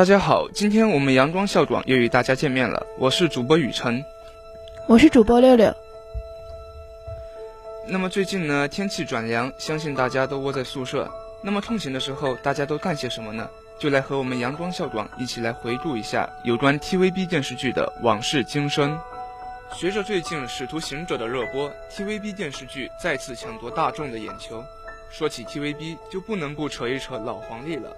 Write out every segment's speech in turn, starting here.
大家好，今天我们阳光校广又与大家见面了，我是主播雨晨，我是主播六六。那么最近呢，天气转凉，相信大家都窝在宿舍。那么痛醒的时候，大家都干些什么呢？就来和我们阳光校广一起来回顾一下有关 TVB 电视剧的往事今生。随着最近《使徒行者》的热播，TVB 电视剧再次抢夺大众的眼球。说起 TVB，就不能不扯一扯老黄历了。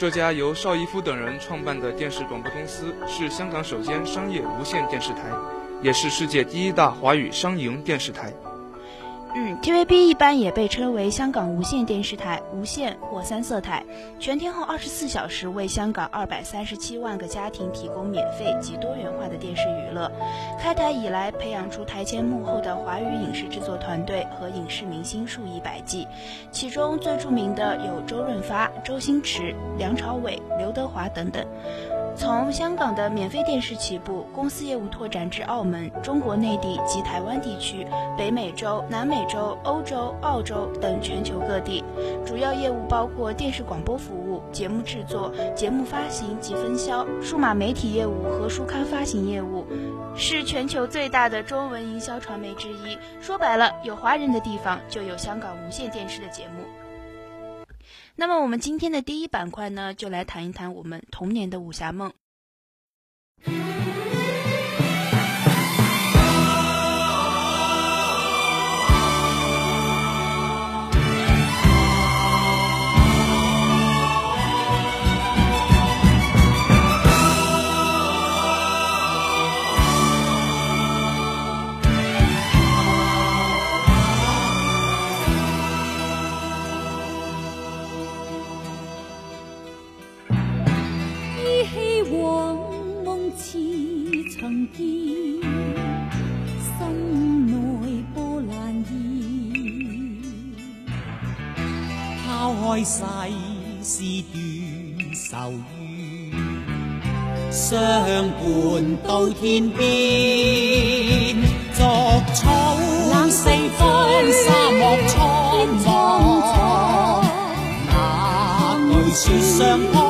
这家由邵逸夫等人创办的电视广播公司，是香港首间商业无线电视台，也是世界第一大华语商营电视台。嗯，TVB 一般也被称为香港无线电视台、无线或三色台，全天候二十四小时为香港二百三十七万个家庭提供免费及多元化的电视娱乐。开台以来，培养出台前幕后的华语影视制作团队和影视明星数以百计，其中最著名的有周润发、周星驰、梁朝伟、刘德华等等。从香港的免费电视起步，公司业务拓展至澳门、中国内地及台湾地区、北美洲、南美洲、欧洲、澳洲等全球各地。主要业务包括电视广播服务、节目制作、节目发行及分销、数码媒体业务和书刊发行业务，是全球最大的中文营销传媒之一。说白了，有华人的地方就有香港无线电视的节目。那么，我们今天的第一板块呢，就来谈一谈我们童年的武侠梦。心内波澜现，抛开世事断愁怨，相伴到天边，逐草冷四方沙漠苍，茫，哪惧雪霜寒。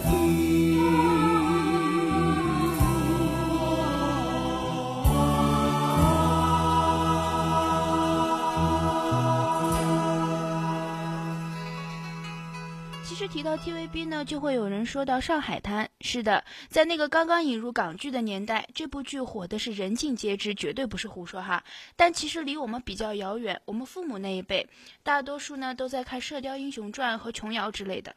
提到 TVB 呢，就会有人说到《上海滩》。是的，在那个刚刚引入港剧的年代，这部剧火的是人尽皆知，绝对不是胡说哈。但其实离我们比较遥远，我们父母那一辈，大多数呢都在看《射雕英雄传》和《琼瑶》之类的。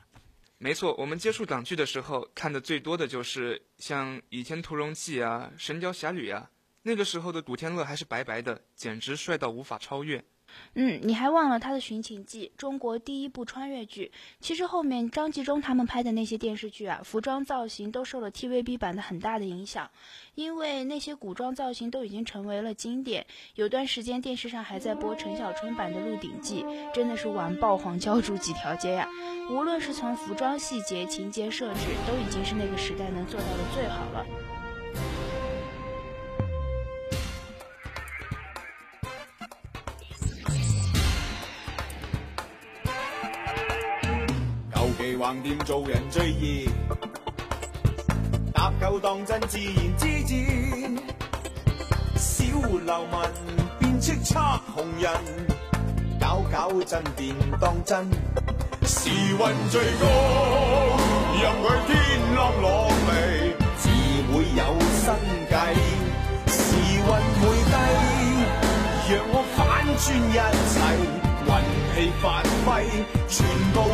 没错，我们接触港剧的时候，看的最多的就是像《倚天屠龙记》啊、《神雕侠侣》啊。那个时候的古天乐还是白白的，简直帅到无法超越。嗯，你还忘了他的《寻秦记》，中国第一部穿越剧。其实后面张纪中他们拍的那些电视剧啊，服装造型都受了 TVB 版的很大的影响，因为那些古装造型都已经成为了经典。有段时间电视上还在播陈小春版的《鹿鼎记》，真的是完爆黄教主几条街呀！无论是从服装细节、情节设置，都已经是那个时代能做到的最好了。横掂做人最易，搭够当真自然之至。小流民变叱咤红人，搞搞震便当真。时运最高，任佢天落落未，自会有新计。时运会低，让我反转一切，运气发挥，全部。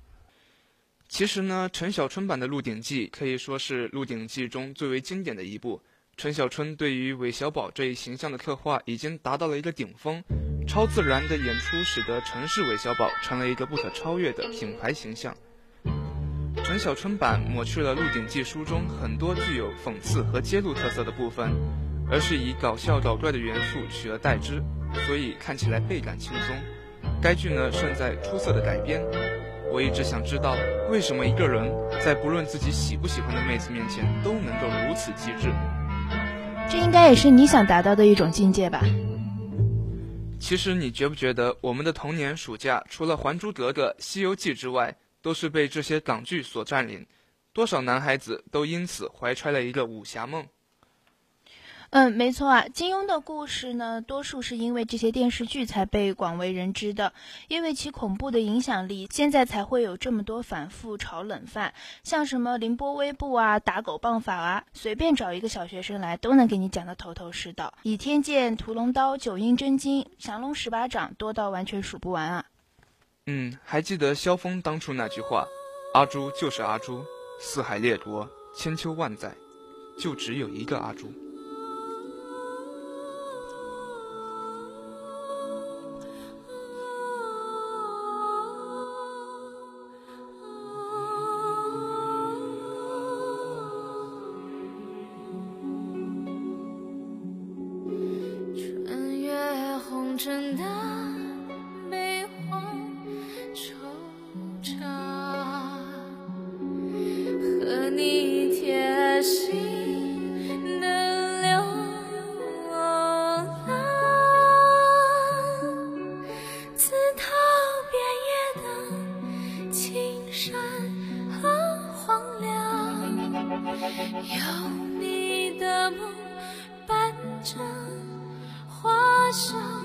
其实呢，陈小春版的《鹿鼎记》可以说是《鹿鼎记》中最为经典的一部。陈小春对于韦小宝这一形象的刻画已经达到了一个顶峰，超自然的演出使得陈氏韦小宝成了一个不可超越的品牌形象。陈小春版抹去了《鹿鼎记》书中很多具有讽刺和揭露特色的部分，而是以搞笑搞怪的元素取而代之，所以看起来倍感轻松。该剧呢，胜在出色的改编。我一直想知道，为什么一个人在不论自己喜不喜欢的妹子面前，都能够如此机智？这应该也是你想达到的一种境界吧？其实，你觉不觉得，我们的童年暑假除了《还珠格格》《西游记》之外，都是被这些港剧所占领？多少男孩子都因此怀揣了一个武侠梦？嗯，没错啊。金庸的故事呢，多数是因为这些电视剧才被广为人知的，因为其恐怖的影响力，现在才会有这么多反复炒冷饭。像什么凌波微步啊，打狗棒法啊，随便找一个小学生来，都能给你讲得头头是道。倚天剑、屠龙刀、九阴真经、降龙十八掌，多到完全数不完啊。嗯，还记得萧峰当初那句话：“阿朱就是阿朱，四海列国，千秋万载，就只有一个阿朱。”想。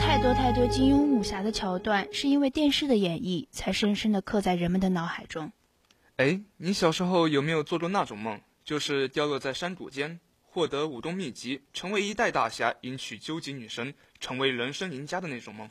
太多太多金庸武侠的桥段，是因为电视的演绎，才深深地刻在人们的脑海中。哎，你小时候有没有做过那种梦？就是掉落在山谷间，获得武动秘籍，成为一代大侠，迎娶究极女神，成为人生赢家的那种梦？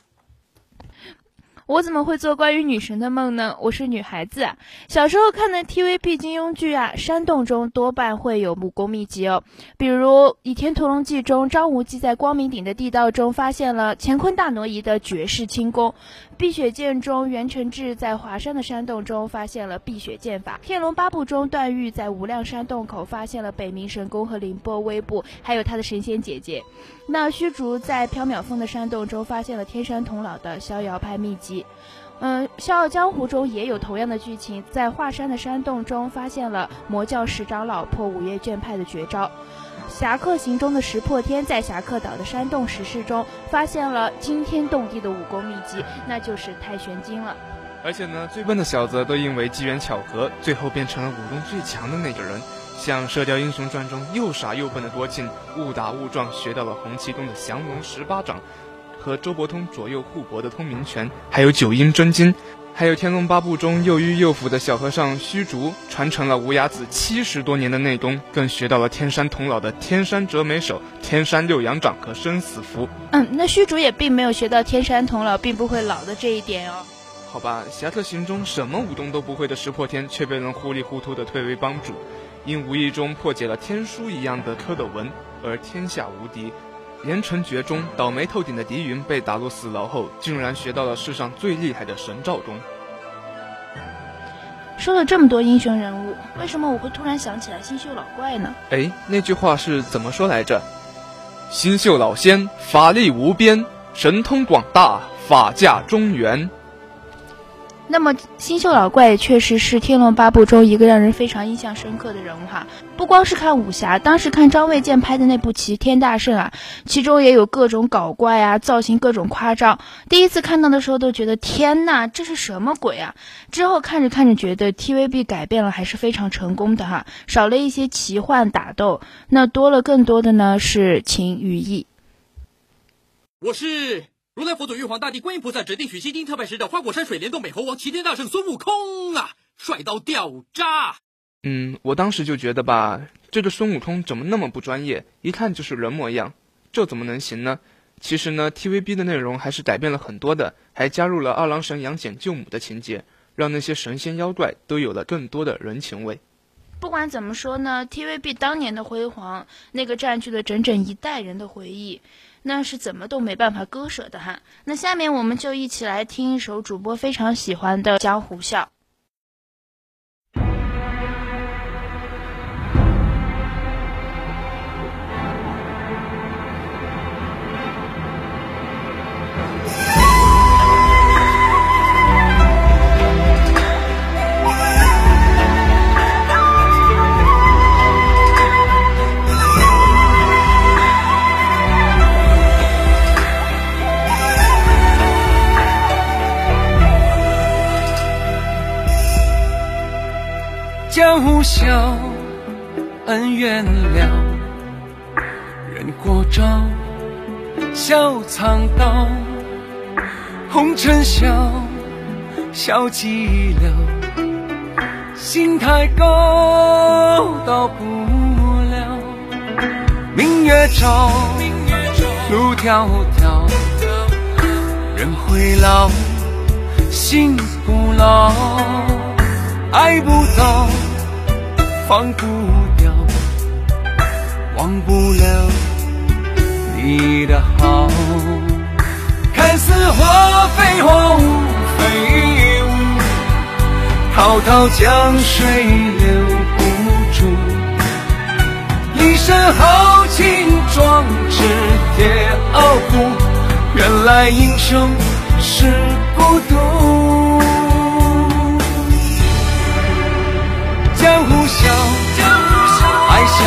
我怎么会做关于女神的梦呢？我是女孩子，小时候看的 TVB 金庸剧啊，山洞中多半会有武功秘籍哦。比如《倚天屠龙记》中，张无忌在光明顶的地道中发现了乾坤大挪移的绝世轻功；《碧血剑》中，袁承志在华山的山洞中发现了碧血剑法；《天龙八部》中，段誉在无量山洞口发现了北冥神功和凌波微步，还有他的神仙姐姐。那虚竹在缥缈峰的山洞中发现了天山童姥的逍遥派秘籍，嗯，《笑傲江湖》中也有同样的剧情，在华山的山洞中发现了魔教十长老破五岳剑派的绝招，《侠客行》中的石破天在侠客岛的山洞石室中发现了惊天动地的武功秘籍，那就是《太玄经》了。而且呢，最笨的小子都因为机缘巧合，最后变成了武功最强的那个人。像《射雕英雄传》中又傻又笨的多靖，误打误撞学到了洪七公的降龙十八掌，和周伯通左右互搏的通明拳，还有九阴真经，还有《天龙八部》中又迂又腐的小和尚虚竹，传承了无崖子七十多年的内功，更学到了天山童姥的天山折梅手、天山六阳掌和生死符。嗯，那虚竹也并没有学到天山童姥并不会老的这一点哦。好吧，侠客行中什么武动都不会的石破天，却被人糊里糊涂的推为帮主。因无意中破解了天书一样的蝌蚪文而天下无敌，连城诀中倒霉透顶的狄云被打入死牢后，竟然学到了世上最厉害的神照中。说了这么多英雄人物，为什么我会突然想起来新秀老怪呢？哎，那句话是怎么说来着？新秀老仙，法力无边，神通广大，法驾中原。那么，新秀老怪确实是《天龙八部》中一个让人非常印象深刻的人物哈。不光是看武侠，当时看张卫健拍的那部《齐天大圣》啊，其中也有各种搞怪啊，造型各种夸张。第一次看到的时候都觉得天呐，这是什么鬼啊！之后看着看着觉得 TVB 改变了还是非常成功的哈，少了一些奇幻打斗，那多了更多的呢是情与义。我是。如来佛祖、玉皇大帝、观音菩萨指定取经，特派使者花果山水帘洞美猴王、齐天大圣孙悟空啊，帅到掉渣！嗯，我当时就觉得吧，这个孙悟空怎么那么不专业，一看就是人模样，这怎么能行呢？其实呢，TVB 的内容还是改变了很多的，还加入了二郎神杨戬救母的情节，让那些神仙妖怪都有了更多的人情味。不管怎么说呢，TVB 当年的辉煌，那个占据了整整一代人的回忆。那是怎么都没办法割舍的哈。那下面我们就一起来听一首主播非常喜欢的《江湖笑》。无笑，恩怨了；人过招，笑藏刀。红尘笑笑寂寥，心太高，到不了。明月照，路迢迢。人会老，心不老，爱不到。忘不掉，忘不了你的好。看似花非花雾非雾，滔滔江水留不住。一身豪情壮志铁傲骨，原来英雄是孤独。笑，爱笑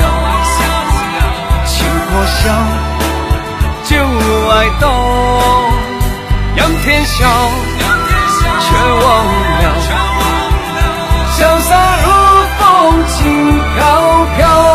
遥，情破晓，酒爱倒，仰天笑，却忘了，潇洒如风轻飘飘。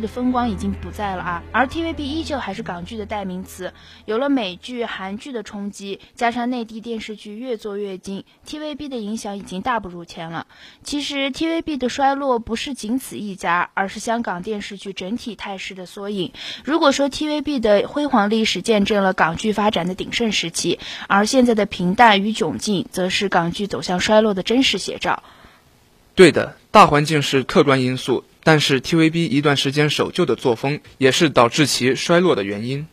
的风光已经不在了啊，而 TVB 依旧还是港剧的代名词。有了美剧、韩剧的冲击，加上内地电视剧越做越精，TVB 的影响已经大不如前了。其实 TVB 的衰落不是仅此一家，而是香港电视剧整体态势的缩影。如果说 TVB 的辉煌历史见证了港剧发展的鼎盛时期，而现在的平淡与窘境，则是港剧走向衰落的真实写照。对的，大环境是客观因素。但是 TVB 一段时间守旧的作风也是导致其衰落的原因。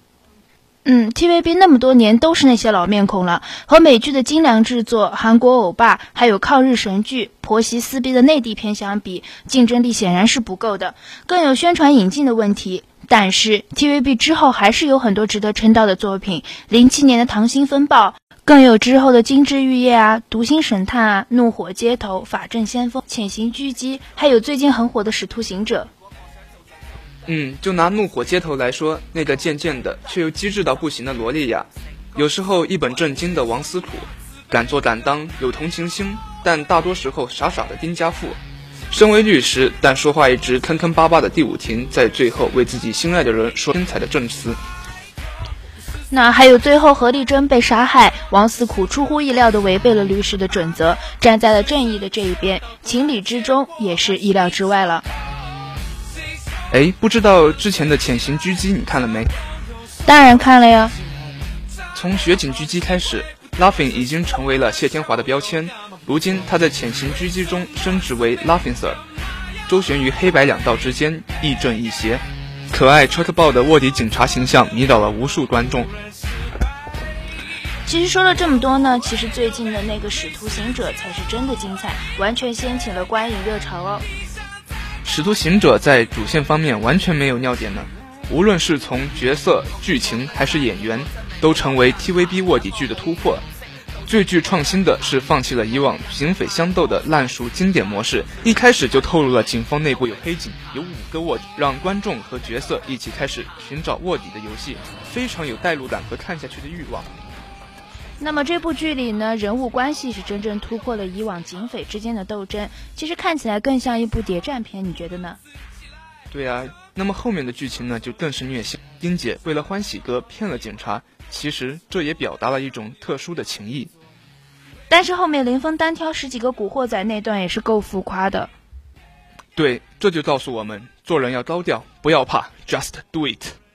嗯，TVB 那么多年都是那些老面孔了，和美剧的精良制作、韩国欧巴，还有抗日神剧、婆媳撕逼的内地片相比，竞争力显然是不够的。更有宣传引进的问题。但是 TVB 之后还是有很多值得称道的作品，零七年的《溏心风暴》。更有之后的《金枝玉叶》啊，《独行神探》啊，《怒火街头》《法证先锋》《潜行狙击》，还有最近很火的《使徒行者》。嗯，就拿《怒火街头》来说，那个贱贱的却又机智到不行的萝莉亚，有时候一本正经的王思苦，敢做敢当，有同情心，但大多时候傻傻的丁家富，身为律师但说话一直坑坑巴巴的第五庭，在最后为自己心爱的人说精彩的证词。那还有最后何丽珍被杀害，王四苦出乎意料的违背了律师的准则，站在了正义的这一边，情理之中也是意料之外了。哎，不知道之前的《潜行狙击》你看了没？当然看了呀。从《雪警狙击》开始，Laughing 已经成为了谢天华的标签，如今他在《潜行狙击》中升职为 Laughing Sir，周旋于黑白两道之间，亦正亦邪。可爱、Chuck b 特 l 的卧底警察形象迷倒了无数观众。其实说了这么多呢，其实最近的那个《使徒行者》才是真的精彩，完全掀起了观影热潮哦。《使徒行者》在主线方面完全没有尿点呢，无论是从角色、剧情还是演员，都成为 TVB 卧底剧的突破。最具创新的是放弃了以往警匪相斗的烂熟经典模式，一开始就透露了警方内部有黑警，有五个卧底，让观众和角色一起开始寻找卧底的游戏，非常有带入感和看下去的欲望。那么这部剧里呢，人物关系是真正突破了以往警匪之间的斗争，其实看起来更像一部谍战片，你觉得呢？对啊，那么后面的剧情呢就更是虐心。英姐为了欢喜哥骗了警察，其实这也表达了一种特殊的情谊。但是后面林峰单挑十几个古惑仔那段也是够浮夸的，对，这就告诉我们做人要高调，不要怕，just do it。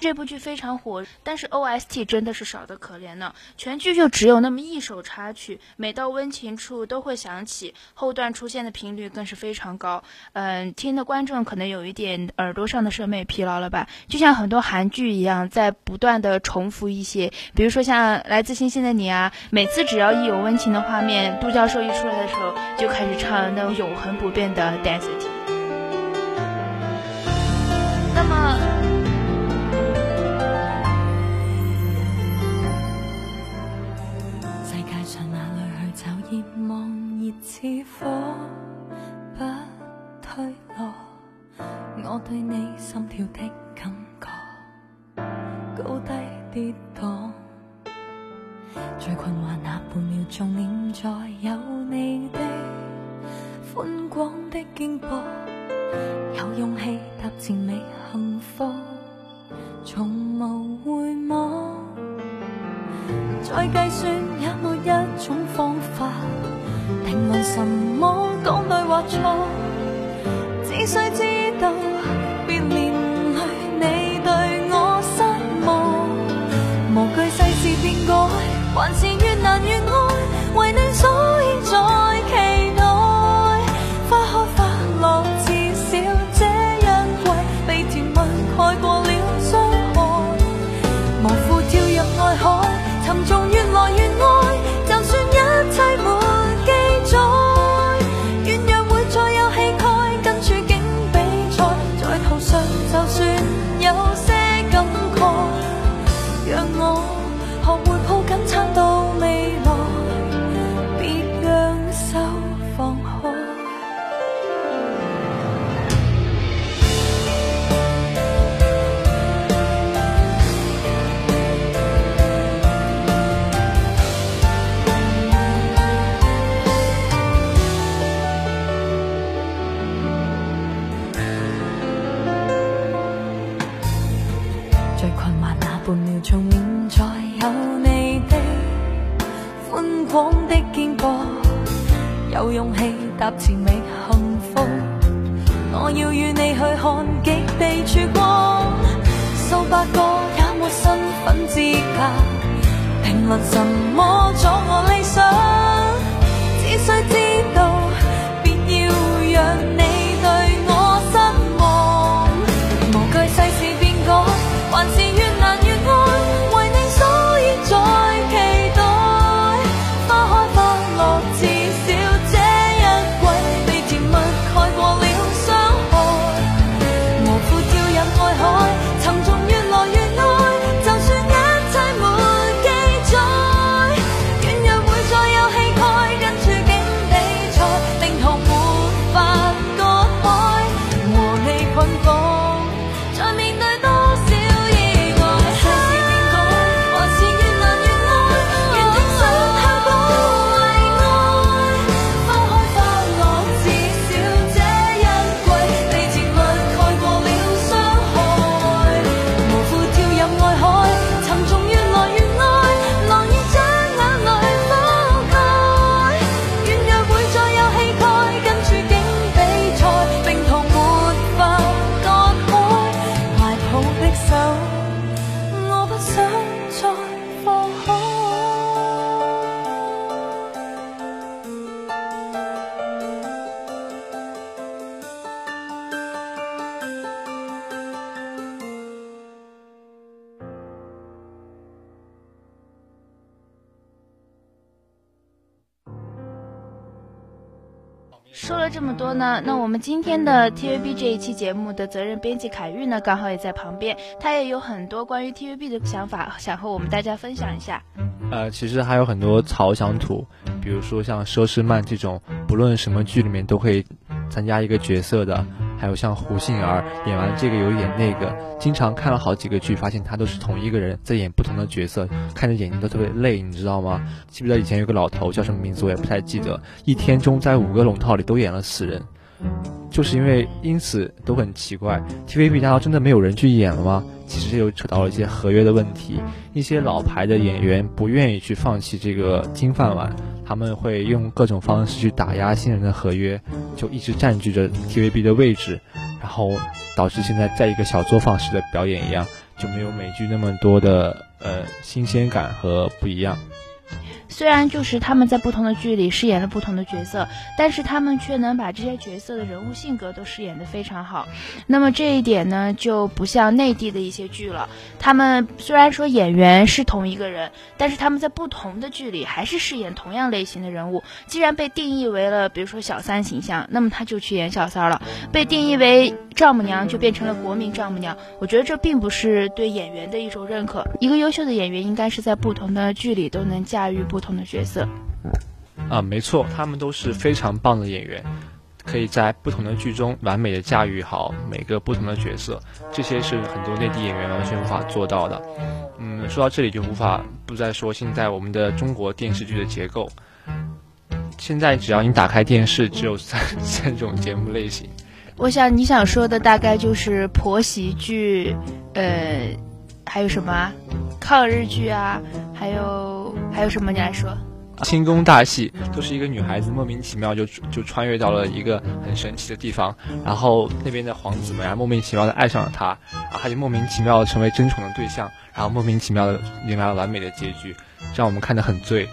这部剧非常火，但是 O S T 真的是少得可怜呢。全剧就只有那么一首插曲，每到温情处都会响起，后段出现的频率更是非常高。嗯，听的观众可能有一点耳朵上的审美疲劳了吧？就像很多韩剧一样，在不断的重复一些，比如说像《来自星星的你》啊，每次只要一有温情的画面，杜教授一出来的时候就开始唱那种永恒不变的《Dancing》。似火不退落，我对你心跳的感觉高低跌宕，最困惑那半秒钟，念在有你的宽广的肩膊，有勇气踏前未幸福，从无回望，再计算也没一种方法。停论什么讲对或错，只需知道别念。搭前未幸福，我要与你去看极地曙光。数百个也没身份资格，评论什么阻我？那我们今天的 TVB 这一期节目的责任编辑凯玉呢，刚好也在旁边，他也有很多关于 TVB 的想法，想和我们大家分享一下。呃，其实还有很多槽想吐，比如说像佘诗曼这种，不论什么剧里面都会参加一个角色的，还有像胡杏儿，演完这个又演那个，经常看了好几个剧，发现她都是同一个人在演不同的角色，看着眼睛都特别累，你知道吗？记不记得以前有个老头叫什么名字，我也不太记得，一天中在五个龙套里都演了死人。就是因为因此都很奇怪，TVB 难道真的没有人去演了吗？其实这扯到了一些合约的问题，一些老牌的演员不愿意去放弃这个金饭碗，他们会用各种方式去打压新人的合约，就一直占据着 TVB 的位置，然后导致现在在一个小作坊式的表演一样，就没有美剧那么多的呃新鲜感和不一样。虽然就是他们在不同的剧里饰演了不同的角色，但是他们却能把这些角色的人物性格都饰演得非常好。那么这一点呢，就不像内地的一些剧了。他们虽然说演员是同一个人，但是他们在不同的剧里还是饰演同样类型的人物。既然被定义为了比如说小三形象，那么他就去演小三儿了；被定义为丈母娘，就变成了国民丈母娘。我觉得这并不是对演员的一种认可。一个优秀的演员应该是在不同的剧里都能驾驭不。不同的角色，啊，没错，他们都是非常棒的演员，可以在不同的剧中完美的驾驭好每个不同的角色，这些是很多内地演员完全无法做到的。嗯，说到这里就无法不再说现在我们的中国电视剧的结构。现在只要你打开电视，只有三 三种节目类型。我想你想说的大概就是婆媳剧，呃，还有什么抗日剧啊，还有。还有什么？你来说，《清宫大戏》都是一个女孩子莫名其妙就就穿越到了一个很神奇的地方，然后那边的皇子们啊莫名其妙的爱上了她，然后她就莫名其妙的成为争宠的对象，然后莫名其妙的迎来了完美的结局，让我们看的很醉。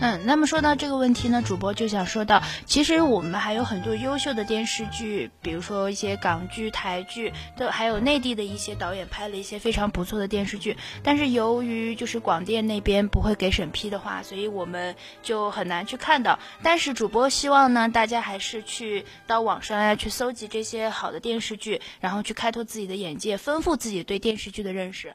嗯，那么说到这个问题呢，主播就想说到，其实我们还有很多优秀的电视剧，比如说一些港剧、台剧，都还有内地的一些导演拍了一些非常不错的电视剧。但是由于就是广电那边不会给审批的话，所以我们就很难去看到。但是主播希望呢，大家还是去到网上呀去搜集这些好的电视剧，然后去开拓自己的眼界，丰富自己对电视剧的认识。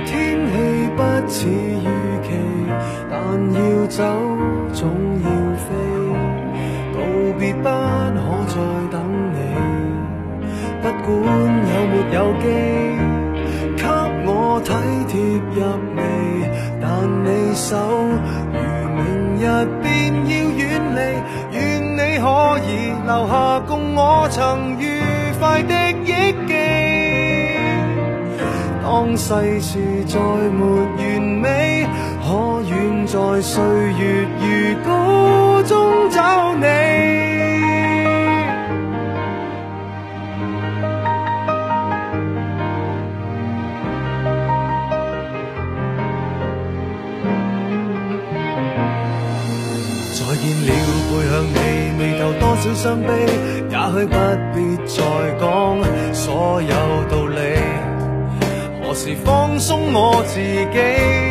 似预期，但要走總要飛，道別不可再等你。不管有沒有機，給我體貼入微，但你手如明日便要遠離，願你可以留下共我曾愉快的憶記。當世事再沒。美，可远在岁月如歌中找你。再见了，背向你，未够多少伤悲，也许不必再讲所有道理。何时放松我自己？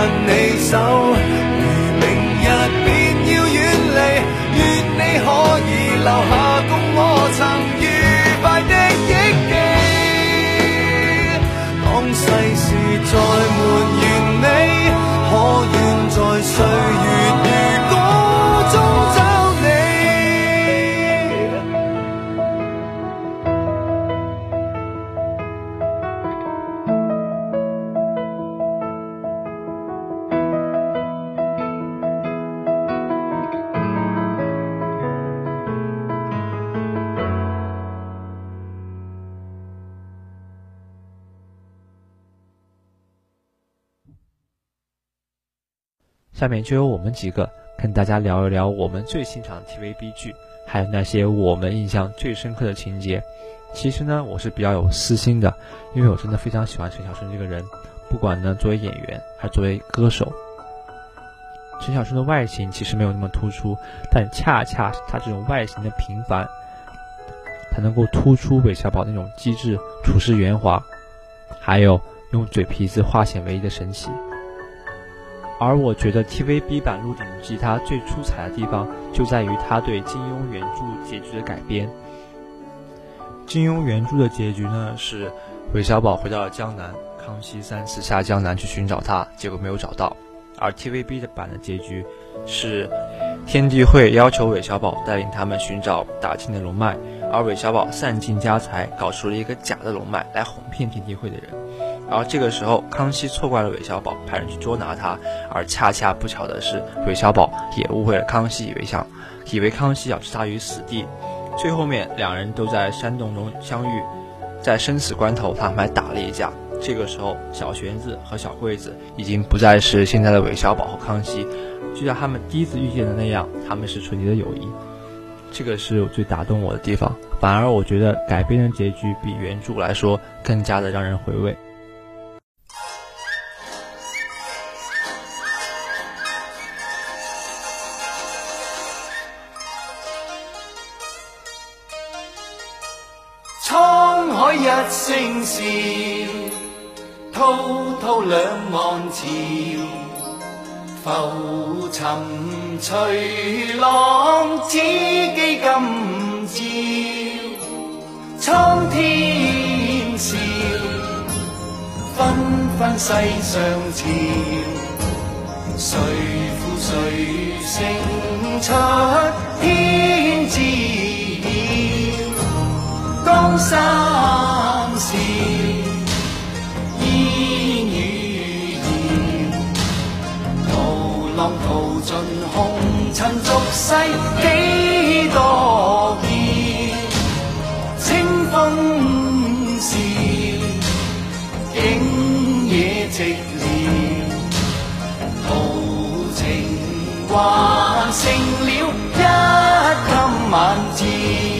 握你手，如明日便要远离，愿你可以留下，共我曾愉快的忆记。当世事再没完美，可愿在岁月？下面就由我们几个跟大家聊一聊我们最欣赏的 TVB 剧，还有那些我们印象最深刻的情节。其实呢，我是比较有私心的，因为我真的非常喜欢陈小春这个人，不管呢作为演员还是作为歌手。陈小春的外形其实没有那么突出，但恰恰是他这种外形的平凡，他能够突出韦小宝那种机智、处事圆滑，还有用嘴皮子化险为夷的神奇。而我觉得 TVB 版《鹿鼎记》它最出彩的地方就在于它对金庸原著结局的改编。金庸原著的结局呢是韦小宝回到了江南，康熙三次下江南去寻找他，结果没有找到。而 TVB 的版的结局是天地会要求韦小宝带领他们寻找大清的龙脉，而韦小宝散尽家财，搞出了一个假的龙脉来哄骗天地会的人。而这个时候，康熙错怪了韦小宝，派人去捉拿他，而恰恰不巧的是，韦小宝也误会了康熙，以为想，以为康熙要置他于死地。最后面，两人都在山洞中相遇，在生死关头，他们还打了一架。这个时候，小玄子和小桂子已经不再是现在的韦小宝和康熙，就像他们第一次遇见的那样，他们是纯洁的友谊。这个是最打动我的地方。反而我觉得改编的结局比原著来说更加的让人回味。满志。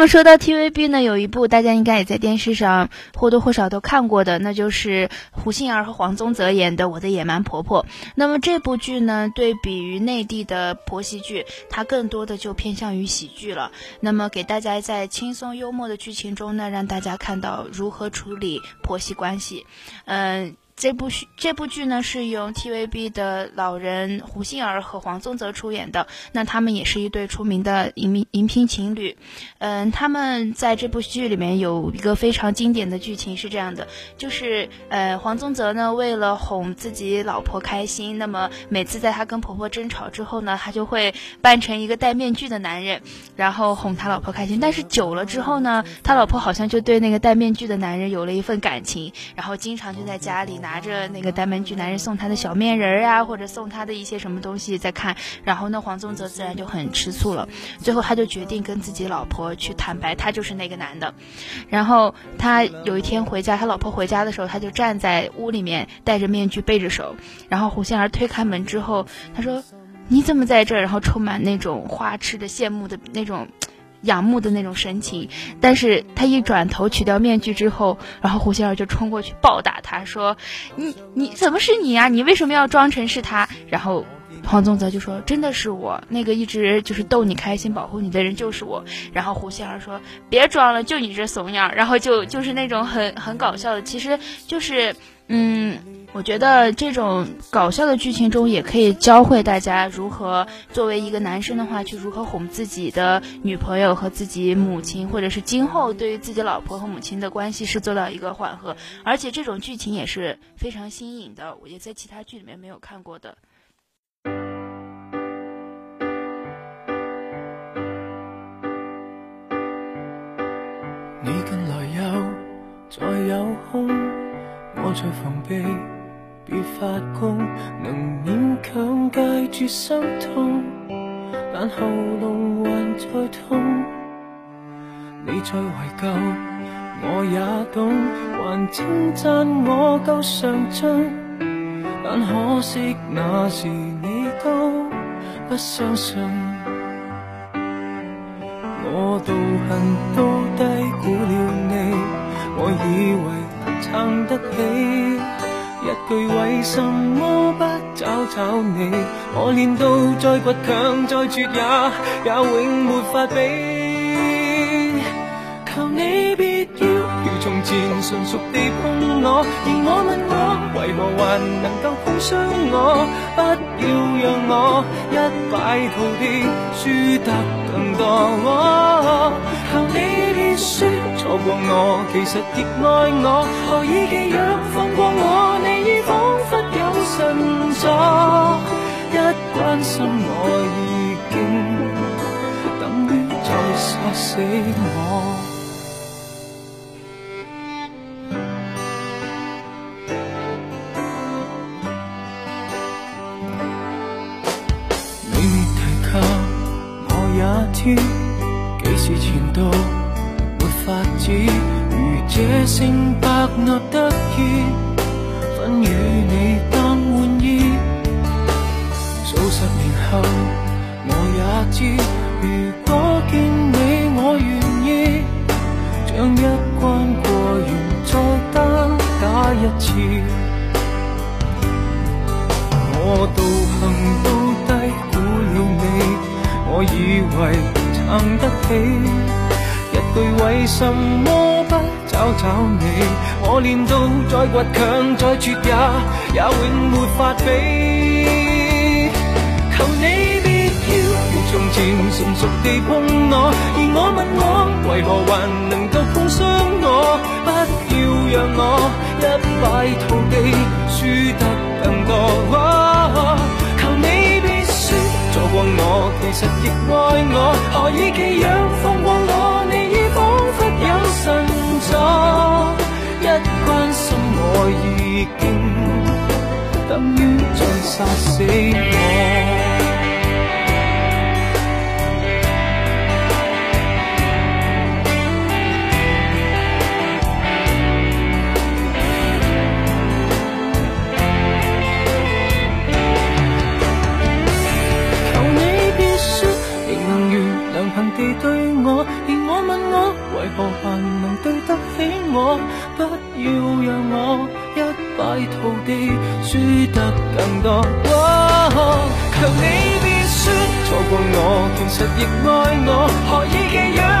那么说到 TVB 呢，有一部大家应该也在电视上或多或少都看过的，那就是胡杏儿和黄宗泽演的《我的野蛮婆婆》。那么这部剧呢，对比于内地的婆媳剧，它更多的就偏向于喜剧了。那么给大家在轻松幽默的剧情中呢，让大家看到如何处理婆媳关系。嗯。这部剧这部剧呢是由 TVB 的老人胡杏儿和黄宗泽出演的，那他们也是一对出名的荧荧屏情侣。嗯，他们在这部剧里面有一个非常经典的剧情是这样的，就是呃，黄宗泽呢为了哄自己老婆开心，那么每次在他跟婆婆争吵之后呢，他就会扮成一个戴面具的男人，然后哄他老婆开心。但是久了之后呢，他老婆好像就对那个戴面具的男人有了一份感情，然后经常就在家里拿。拿着那个单门具男人送他的小面人儿呀，或者送他的一些什么东西在看，然后那黄宗泽自然就很吃醋了。最后他就决定跟自己老婆去坦白，他就是那个男的。然后他有一天回家，他老婆回家的时候，他就站在屋里面戴着面具背着手。然后胡杏儿推开门之后，他说：“你怎么在这儿？”然后充满那种花痴的羡慕的那种。仰慕的那种神情，但是他一转头取掉面具之后，然后胡仙儿就冲过去暴打他，说：“你你怎么是你啊？你为什么要装成是他？”然后。黄宗泽就说：“真的是我，那个一直就是逗你开心、保护你的人就是我。”然后胡杏儿说：“别装了，就你这怂样。”然后就就是那种很很搞笑的，其实就是嗯，我觉得这种搞笑的剧情中也可以教会大家如何作为一个男生的话去如何哄自己的女朋友和自己母亲，或者是今后对于自己老婆和母亲的关系是做到一个缓和。而且这种剧情也是非常新颖的，我也在其他剧里面没有看过的。再有空，我在防备，别发功，能勉强戒住心痛，但喉咙还在痛。你在怀旧，我也懂，还称赞我够上进，但可惜那时你都不相信，我道行都低估了你。我以为撑得起，一句为什么不找找你？我练到再倔强、再绝也也永没法比。求你别要如从前纯熟地碰我，而我问，我为何还能够碰伤我？不要让我一败涂地，输得更多。求你。说错过我，其实亦爱我。何以记若放过我，你已仿佛有神助。一关心我，已经等于在杀死我。我得意，分与你当玩意。数十年后我也知，如果见你，我愿意。将一关过完，再单打一次。我道行都低估了你，我以为撑得起，一句为什么？找找你，我练到再倔强再绝也也永没法比。求你别要如从前纯熟地碰我，而我问我为何还能够碰伤我？不要让我一败涂地，输得更多。求你别说错过我，其实亦爱我，何以技痒放过我？一关心我，已经等于在杀死我。求你别说，仍能如良朋地对我。我为何还能对得起我？不要让我一败涂地，输得更多。求你别说错过我，其实亦爱我，何以寄养？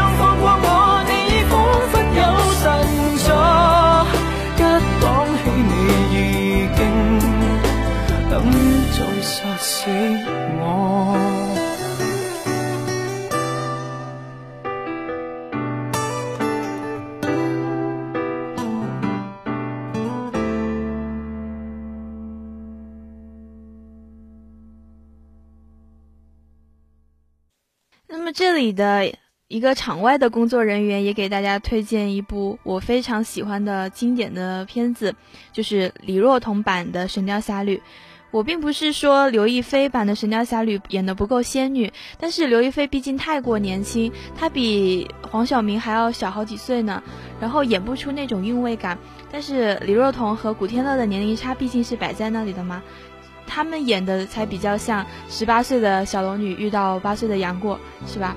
里的一个场外的工作人员也给大家推荐一部我非常喜欢的经典的片子，就是李若彤版的《神雕侠侣》。我并不是说刘亦菲版的《神雕侠侣》演得不够仙女，但是刘亦菲毕竟太过年轻，她比黄晓明还要小好几岁呢，然后演不出那种韵味感。但是李若彤和古天乐的年龄差毕竟是摆在那里的嘛。他们演的才比较像十八岁的小龙女遇到八岁的杨过，是吧？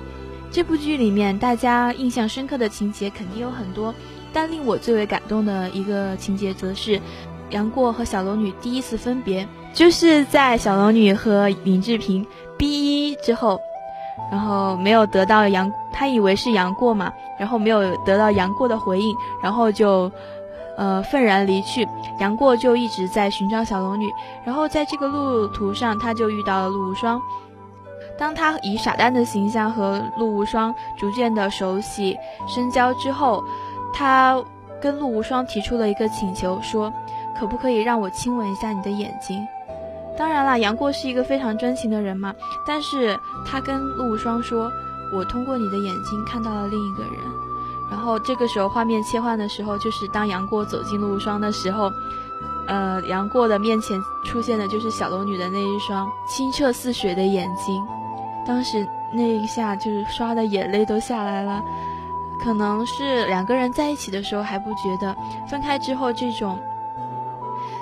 这部剧里面大家印象深刻的情节肯定有很多，但令我最为感动的一个情节则是杨过和小龙女第一次分别，就是在小龙女和林志平逼之后，然后没有得到杨，他以为是杨过嘛，然后没有得到杨过的回应，然后就。呃，愤然离去。杨过就一直在寻找小龙女，然后在这个路途上，他就遇到了陆无双。当他以傻蛋的形象和陆无双逐渐的熟悉深交之后，他跟陆无双提出了一个请求，说可不可以让我亲吻一下你的眼睛？当然啦，杨过是一个非常专情的人嘛。但是他跟陆无双说，我通过你的眼睛看到了另一个人。然后这个时候画面切换的时候，就是当杨过走进陆无双的时候，呃，杨过的面前出现的就是小龙女的那一双清澈似水的眼睛。当时那一下就是刷的眼泪都下来了。可能是两个人在一起的时候还不觉得，分开之后这种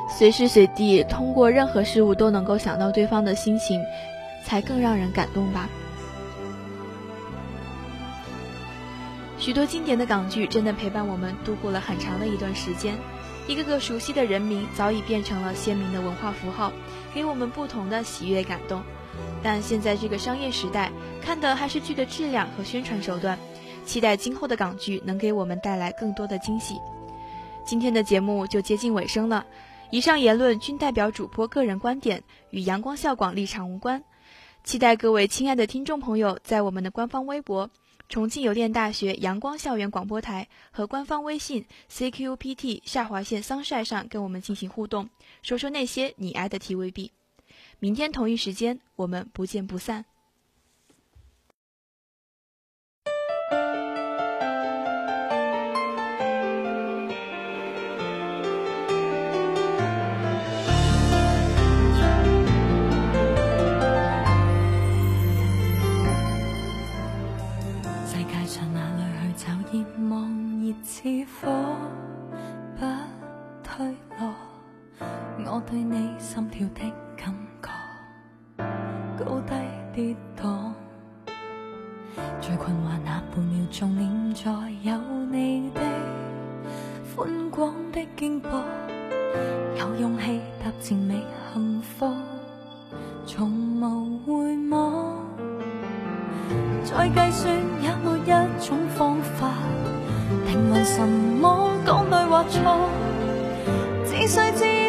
随时随地通过任何事物都能够想到对方的心情，才更让人感动吧。许多经典的港剧真的陪伴我们度过了很长的一段时间，一个个熟悉的人名早已变成了鲜明的文化符号，给我们不同的喜悦感动。但现在这个商业时代，看的还是剧的质量和宣传手段。期待今后的港剧能给我们带来更多的惊喜。今天的节目就接近尾声了，以上言论均代表主播个人观点，与阳光笑广立场无关。期待各位亲爱的听众朋友在我们的官方微博。重庆邮电大学阳光校园广播台和官方微信 CQPT 下划线 Sunshine 上跟我们进行互动，说说那些你爱的 TVB。明天同一时间，我们不见不散。热望热似火，不退落。我对你心跳的感觉，高低跌宕。最困惑那半秒钟，念在有你的宽广的肩膊，有勇气踏前，未幸福，从无回望。再计算也没一种方法，评论什么讲对或错，只需知。